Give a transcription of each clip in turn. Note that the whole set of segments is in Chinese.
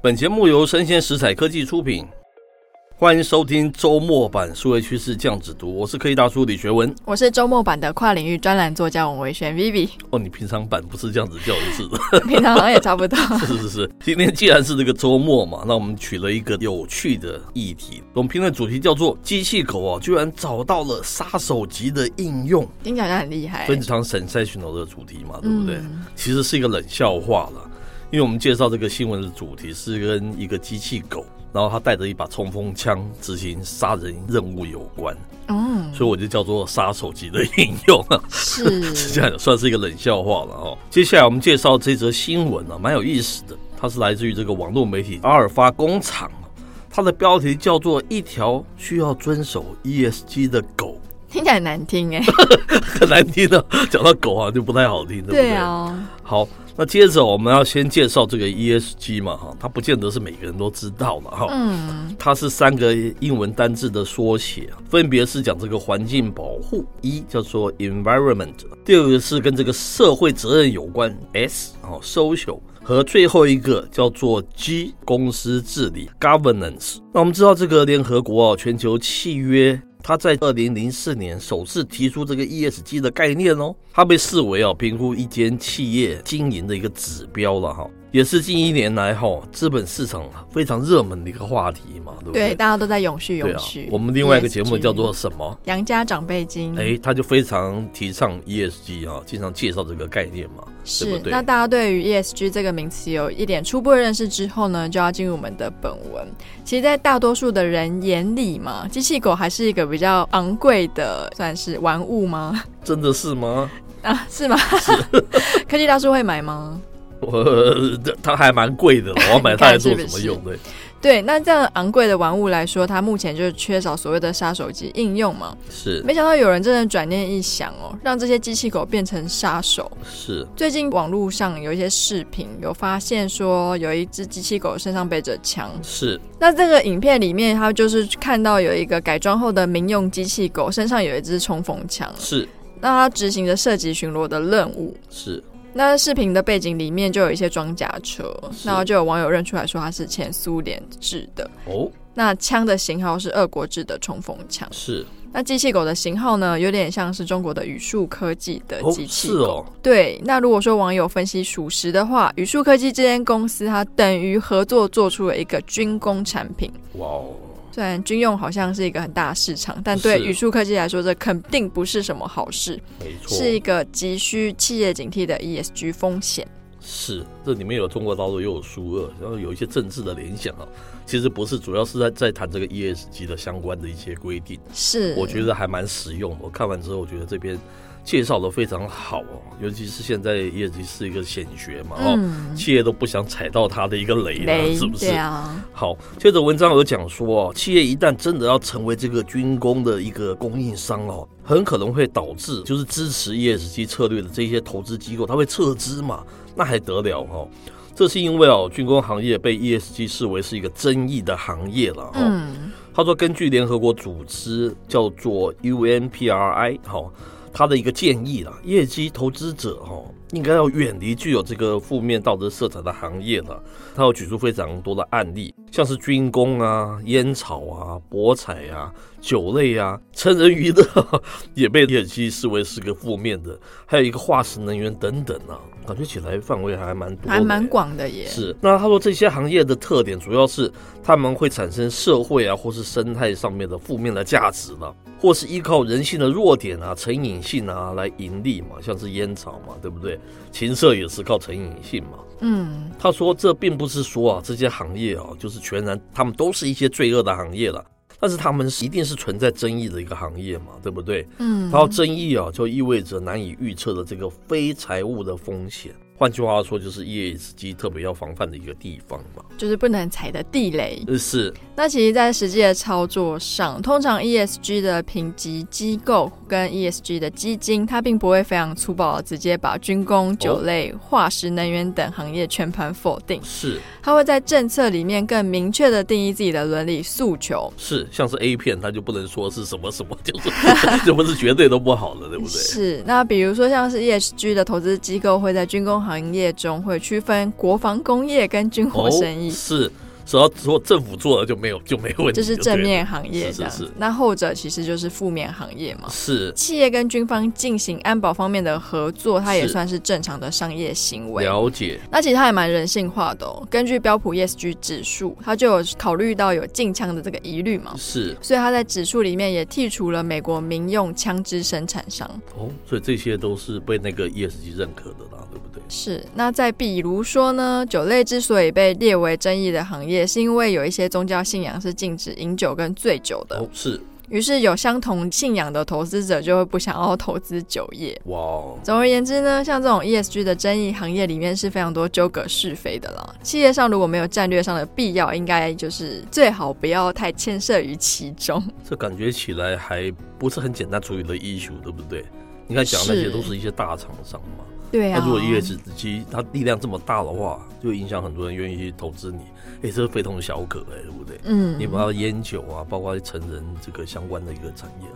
本节目由生鲜食材科技出品，欢迎收听周末版数位趋势酱子读。我是科技大叔李学文，我是周末版的跨领域专栏作家王维轩 Vivi。哦，你平常版不是这样子叫的是？平常好像也差不多。是是是，今天既然是这个周末嘛，那我们取了一个有趣的议题，我们评论主题叫做“机器狗啊，居然找到了杀手级的应用”，听起来很厉害。非常 sensational 的主题嘛，对不对？嗯、其实是一个冷笑话了。因为我们介绍这个新闻的主题是跟一个机器狗，然后它带着一把冲锋枪执行杀人任务有关，嗯，所以我就叫做杀手级的应用啊，是，这样算是一个冷笑话了哦。接下来我们介绍这则新闻啊，蛮有意思的，它是来自于这个网络媒体阿尔法工厂，它的标题叫做“一条需要遵守 ESG 的狗”，听起来很难听哎，很难听的，讲到狗啊就不太好听，对不对？对啊，好。那接着我们要先介绍这个 ESG 嘛，哈，它不见得是每个人都知道了，哈，嗯，它是三个英文单字的缩写，分别是讲这个环境保护，E 叫做 environment，第二个是跟这个社会责任有关，S 哦 social，和最后一个叫做 G 公司治理 governance。那我们知道这个联合国全球契约。他在二零零四年首次提出这个 ESG 的概念哦，它被视为啊评估一间企业经营的一个指标了哈。也是近一年来哈资本市场非常热门的一个话题嘛，对不对？对，大家都在永续永续。我们另外一个节目叫做什么？杨家长辈金。哎，他就非常提倡 ESG 啊，经常介绍这个概念嘛，是对不对？那大家对于 ESG 这个名词有一点初步认识之后呢，就要进入我们的本文。其实，在大多数的人眼里嘛，机器狗还是一个比较昂贵的，算是玩物吗？真的是吗？啊，是吗？是。科技大叔会买吗？我它还蛮贵的，我要买它来做什么用 的？对，那这样昂贵的玩物来说，它目前就是缺少所谓的杀手级应用嘛。是，没想到有人真的转念一想哦，让这些机器狗变成杀手。是，最近网络上有一些视频，有发现说有一只机器狗身上背着枪。是，那这个影片里面，它就是看到有一个改装后的民用机器狗身上有一支冲锋枪。是，那它执行着射击巡逻的任务。是。那视频的背景里面就有一些装甲车，然后就有网友认出来说它是前苏联制的哦。那枪的型号是俄国制的冲锋枪。是。那机器狗的型号呢，有点像是中国的宇树科技的机器狗。哦，是哦。对。那如果说网友分析属实的话，宇树科技这间公司它等于合作做出了一个军工产品。哇哦。虽然军用好像是一个很大的市场，但对宇树科技来说，这肯定不是什么好事。没错，是一个急需企业警惕的 ESG 风险。是，这里面有中国大陆，又有苏俄，然后有一些政治的联想啊。其实不是，主要是在在谈这个 ESG 的相关的一些规定。是，我觉得还蛮实用的。我看完之后，我觉得这边。介绍的非常好哦，尤其是现在业绩是一个显学嘛，哦、嗯，企业都不想踩到它的一个雷了，是不是？啊、好，接着文章有讲说哦，企业一旦真的要成为这个军工的一个供应商哦，很可能会导致就是支持 ESG 策略的这些投资机构，它会撤资嘛，那还得了哦？这是因为哦，军工行业被 ESG 视为是一个争议的行业了。嗯，他说，根据联合国组织叫做 UNPRI 哈。他的一个建议啦，业绩投资者哈，应该要远离具有这个负面道德色彩的行业了。他有举出非常多的案例，像是军工啊、烟草啊、博彩啊、酒类啊、成人娱乐 也被业绩视为是个负面的，还有一个化石能源等等啊，感觉起来范围还蛮多，还蛮广的耶。是，那他说这些行业的特点主要是他们会产生社会啊或是生态上面的负面的价值了。或是依靠人性的弱点啊、成瘾性啊来盈利嘛，像是烟草嘛，对不对？情色也是靠成瘾性嘛。嗯，他说这并不是说啊这些行业啊就是全然他们都是一些罪恶的行业了，但是他们一定是存在争议的一个行业嘛，对不对？嗯，然后争议啊就意味着难以预测的这个非财务的风险。换句话说，就是 ESG 特别要防范的一个地方嘛，就是不能踩的地雷。是。那其实，在实际的操作上，通常 ESG 的评级机构跟 ESG 的基金，它并不会非常粗暴的直接把军工、酒类、化石能源等行业全盘否定。是。它会在政策里面更明确的定义自己的伦理诉求。是。像是 A 片，它就不能说是什么什么，就是 就不是绝对都不好的，对不对？是。那比如说，像是 ESG 的投资机构会在军工行业中会区分国防工业跟军火生意。是。只要说政府做了就没有就没问题，这是正面行业这样子，是是是。那后者其实就是负面行业嘛。是企业跟军方进行安保方面的合作，它也算是正常的商业行为。了解。那其实它也蛮人性化的哦。根据标普 ESG 指数，它就有考虑到有禁枪的这个疑虑嘛。是。所以它在指数里面也剔除了美国民用枪支生产商。哦，所以这些都是被那个 ESG 认可的啦，对不对？是。那再比如说呢，酒类之所以被列为争议的行业。也是因为有一些宗教信仰是禁止饮酒跟醉酒的，哦、是。于是有相同信仰的投资者就会不想要投资酒业。哇，总而言之呢，像这种 ESG 的争议行业里面是非常多纠葛是非的啦。企业上如果没有战略上的必要，应该就是最好不要太牵涉于其中。这感觉起来还不是很简单处理的 issue，对不对？你看讲那些都是一些大厂商嘛。对啊，那如果 ESG 它力量这么大的话，就影响很多人愿意去投资你，哎，这是非同小可哎，对不对？嗯，你把烟酒啊，包括成人这个相关的一个产业，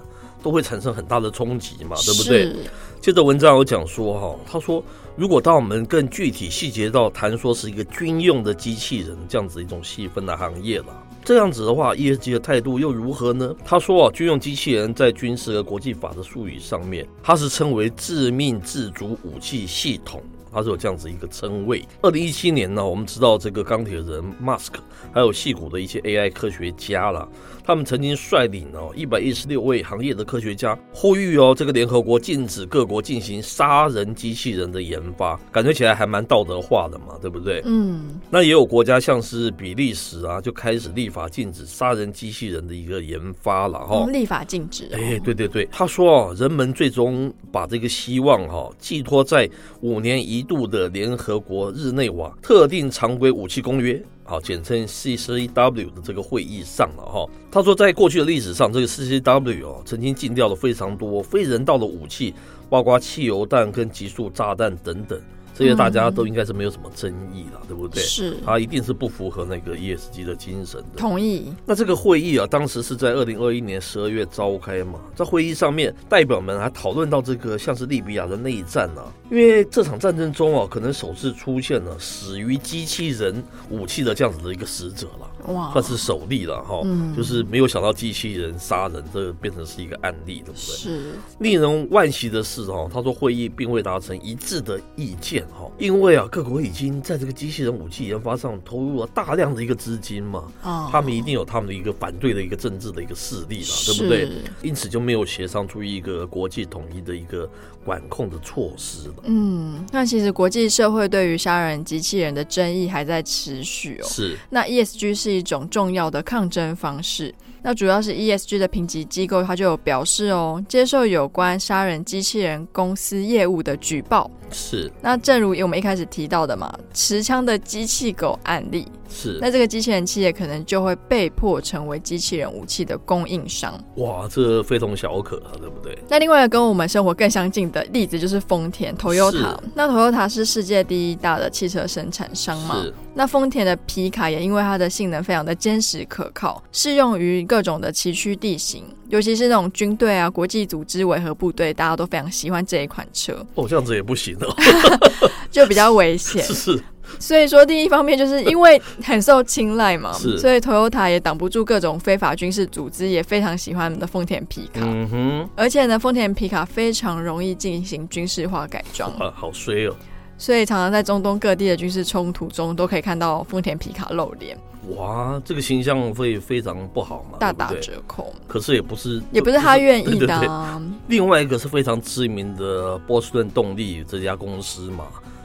都会产生很大的冲击嘛，对不对？接着文章有讲说哈，他说如果当我们更具体细节到谈说是一个军用的机器人这样子一种细分的行业了。这样子的话，ESG 的态度又如何呢？他说啊，军用机器人在军事和国际法的术语上面，它是称为致命自主武器系统。它是有这样子一个称谓。二零一七年呢，我们知道这个钢铁人 Musk，还有戏骨的一些 AI 科学家啦，他们曾经率领哦一百一十六位行业的科学家，呼吁哦这个联合国禁止各国进行杀人机器人的研发，感觉起来还蛮道德化的嘛，对不对？嗯。那也有国家像是比利时啊，就开始立法禁止杀人机器人的一个研发了哈。立法禁止。哎，对对对，他说哦，人们最终把这个希望哈寄托在五年一。度的联合国日内瓦特定常规武器公约，啊，简称 CCW 的这个会议上了哈。他说，在过去的历史上，这个 CCW 哦，曾经禁掉了非常多非人道的武器，包括汽油弹跟集束炸弹等等。这些大家都应该是没有什么争议了，嗯、对不对？是，他一定是不符合那个 ESG 的精神的。同意。那这个会议啊，当时是在二零二一年十二月召开嘛，在会议上面，代表们还讨论到这个像是利比亚的内战啊，因为这场战争中啊，可能首次出现了死于机器人武器的这样子的一个死者了，哇，算是首例了哈。嗯，就是没有想到机器人杀人，这个变成是一个案例，对不对？是。令人惋惜的是哦，他说会议并未达成一致的意见。因为啊，各国已经在这个机器人武器研发上投入了大量的一个资金嘛，啊，他们一定有他们的一个反对的一个政治的一个势力了，对不对？因此就没有协商出一个国际统一的一个管控的措施了。嗯，那其实国际社会对于杀人机器人的争议还在持续哦。是，那 ESG 是一种重要的抗争方式。那主要是 ESG 的评级机构，它就有表示哦，接受有关杀人机器人公司业务的举报。是。那正如我们一开始提到的嘛，持枪的机器狗案例。是。那这个机器人企业可能就会被迫成为机器人武器的供应商。哇，这非同小可啊，对不对？那另外一个跟我们生活更相近的例子就是丰田 Toyota。那 Toyota 是世界第一大的汽车生产商嘛？是。那丰田的皮卡也因为它的性能非常的坚实可靠，适用于各种的崎岖地形，尤其是那种军队啊、国际组织维和部队，大家都非常喜欢这一款车。哦，这样子也不行哦，就比较危险。是是。所以说，第一方面就是因为很受青睐嘛，是。所以 Toyota 也挡不住各种非法军事组织，也非常喜欢的丰田皮卡。嗯哼。而且呢，丰田皮卡非常容易进行军事化改装。啊，好衰哦。所以常常在中东各地的军事冲突中，都可以看到丰田皮卡露脸。哇，这个形象会非常不好嘛，大打折扣。可是也不是，也不是他愿意 的。另外一个是非常知名的波士顿动力这家公司嘛，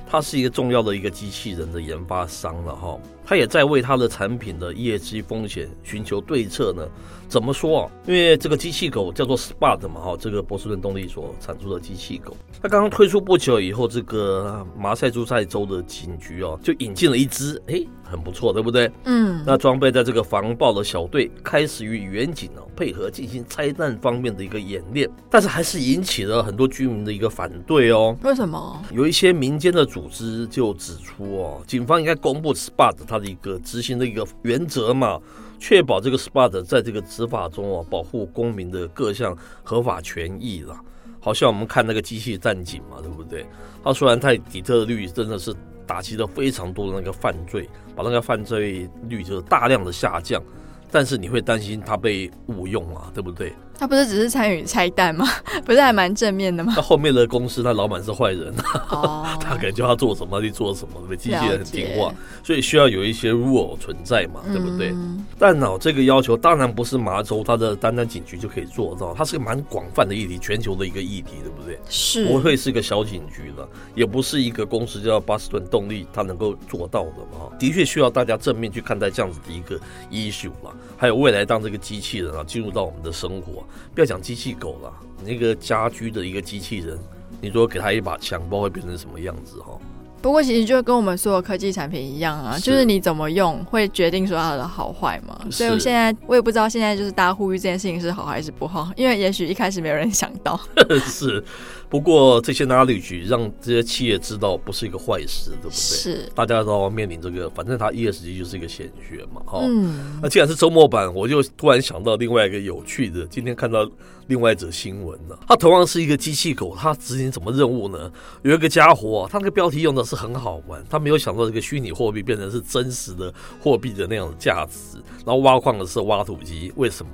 它是一个重要的一个机器人的研发商了哈。他也在为他的产品的业绩风险寻求对策呢。怎么说啊？因为这个机器狗叫做 Spot 嘛，哈，这个波士顿动力所产出的机器狗，它刚刚推出不久以后，这个马赛诸塞州的警局哦，就引进了一只，诶，很不错，对不对？嗯。那装备在这个防爆的小队开始与远警哦配合进行拆弹方面的一个演练，但是还是引起了很多居民的一个反对哦。为什么？有一些民间的组织就指出哦，警方应该公布 SPAT 它的一个执行的一个原则嘛。确保这个 SPAT 在这个执法中啊，保护公民的各项合法权益了。好像我们看那个机器战警嘛，对不对？它虽然在底特律真的是打击了非常多的那个犯罪，把那个犯罪率就大量的下降，但是你会担心他被误用嘛，对不对？他不是只是参与拆弹吗？不是还蛮正面的吗？那后面的公司，他老板是坏人，哦、他可能叫他做什么就做什么，对不对？机器人很听话，所以需要有一些 rule 存在嘛，对不对？嗯、但呢，这个要求当然不是麻州它的单单警局就可以做到，它是个蛮广泛的议题，全球的一个议题，对不对？是，不会是一个小警局的，也不是一个公司叫巴斯顿动力它能够做到的嘛。的确需要大家正面去看待这样子的一个 issue 嘛。还有未来当这个机器人啊进入到我们的生活。不要讲机器狗了，那个家居的一个机器人，你说给他一把枪，不知道会变成什么样子哈。不过其实就跟我们所有科技产品一样啊，是就是你怎么用会决定说它的好坏嘛。所以我现在我也不知道现在就是大家呼吁这件事情是好还是不好，因为也许一开始没有人想到。是。不过这些 knowledge 让这些企业知道不是一个坏事，对不对？是，大家都要面临这个，反正它 ESG 就是一个显学嘛，哈、嗯。那既然是周末版，我就突然想到另外一个有趣的，今天看到另外一则新闻呢。它同样是一个机器狗，它执行什么任务呢？有一个家伙，他那个标题用的是很好玩，他没有想到这个虚拟货币变成是真实的货币的那样的价值，然后挖矿的是挖土机，为什么？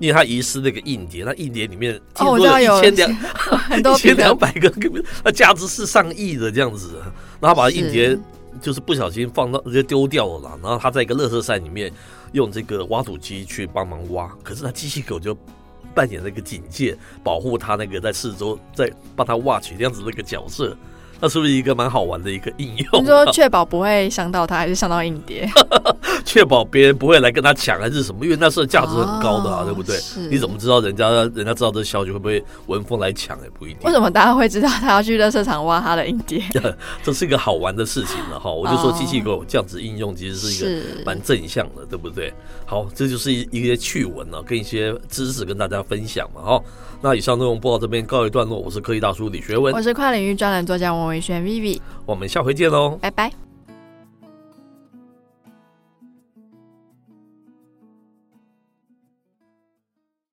因为他遗失那个硬碟，那硬碟里面听说有一千两、哦、一千两百个，那价值是上亿的这样子。然后把硬碟就是不小心放到直接丢掉了啦。然后他在一个垃圾山里面用这个挖土机去帮忙挖，可是他机器狗就扮演那个警戒，保护他那个在四周在帮他挖取这样子的一个角色。那是不是一个蛮好玩的一个应用？你说确保不会伤到他，还是伤到硬碟？确保别人不会来跟他抢，还是什么？因为那是价值很高的啊，哦、对不对？你怎么知道人家人家知道这消息会不会闻风来抢？也不一定。为什么大家会知道他要去热色场挖他的硬碟？这是一个好玩的事情了哈！我就说机器狗这样子应用，其实是一个蛮正向的，对不对？好，这就是一一些趣闻呢，跟一些知识跟大家分享嘛哈。那以上内容播到这边告一段落，我是科技大叔李学文，我是跨领域专栏作家王维轩 Vivi，我们下回见喽，拜拜。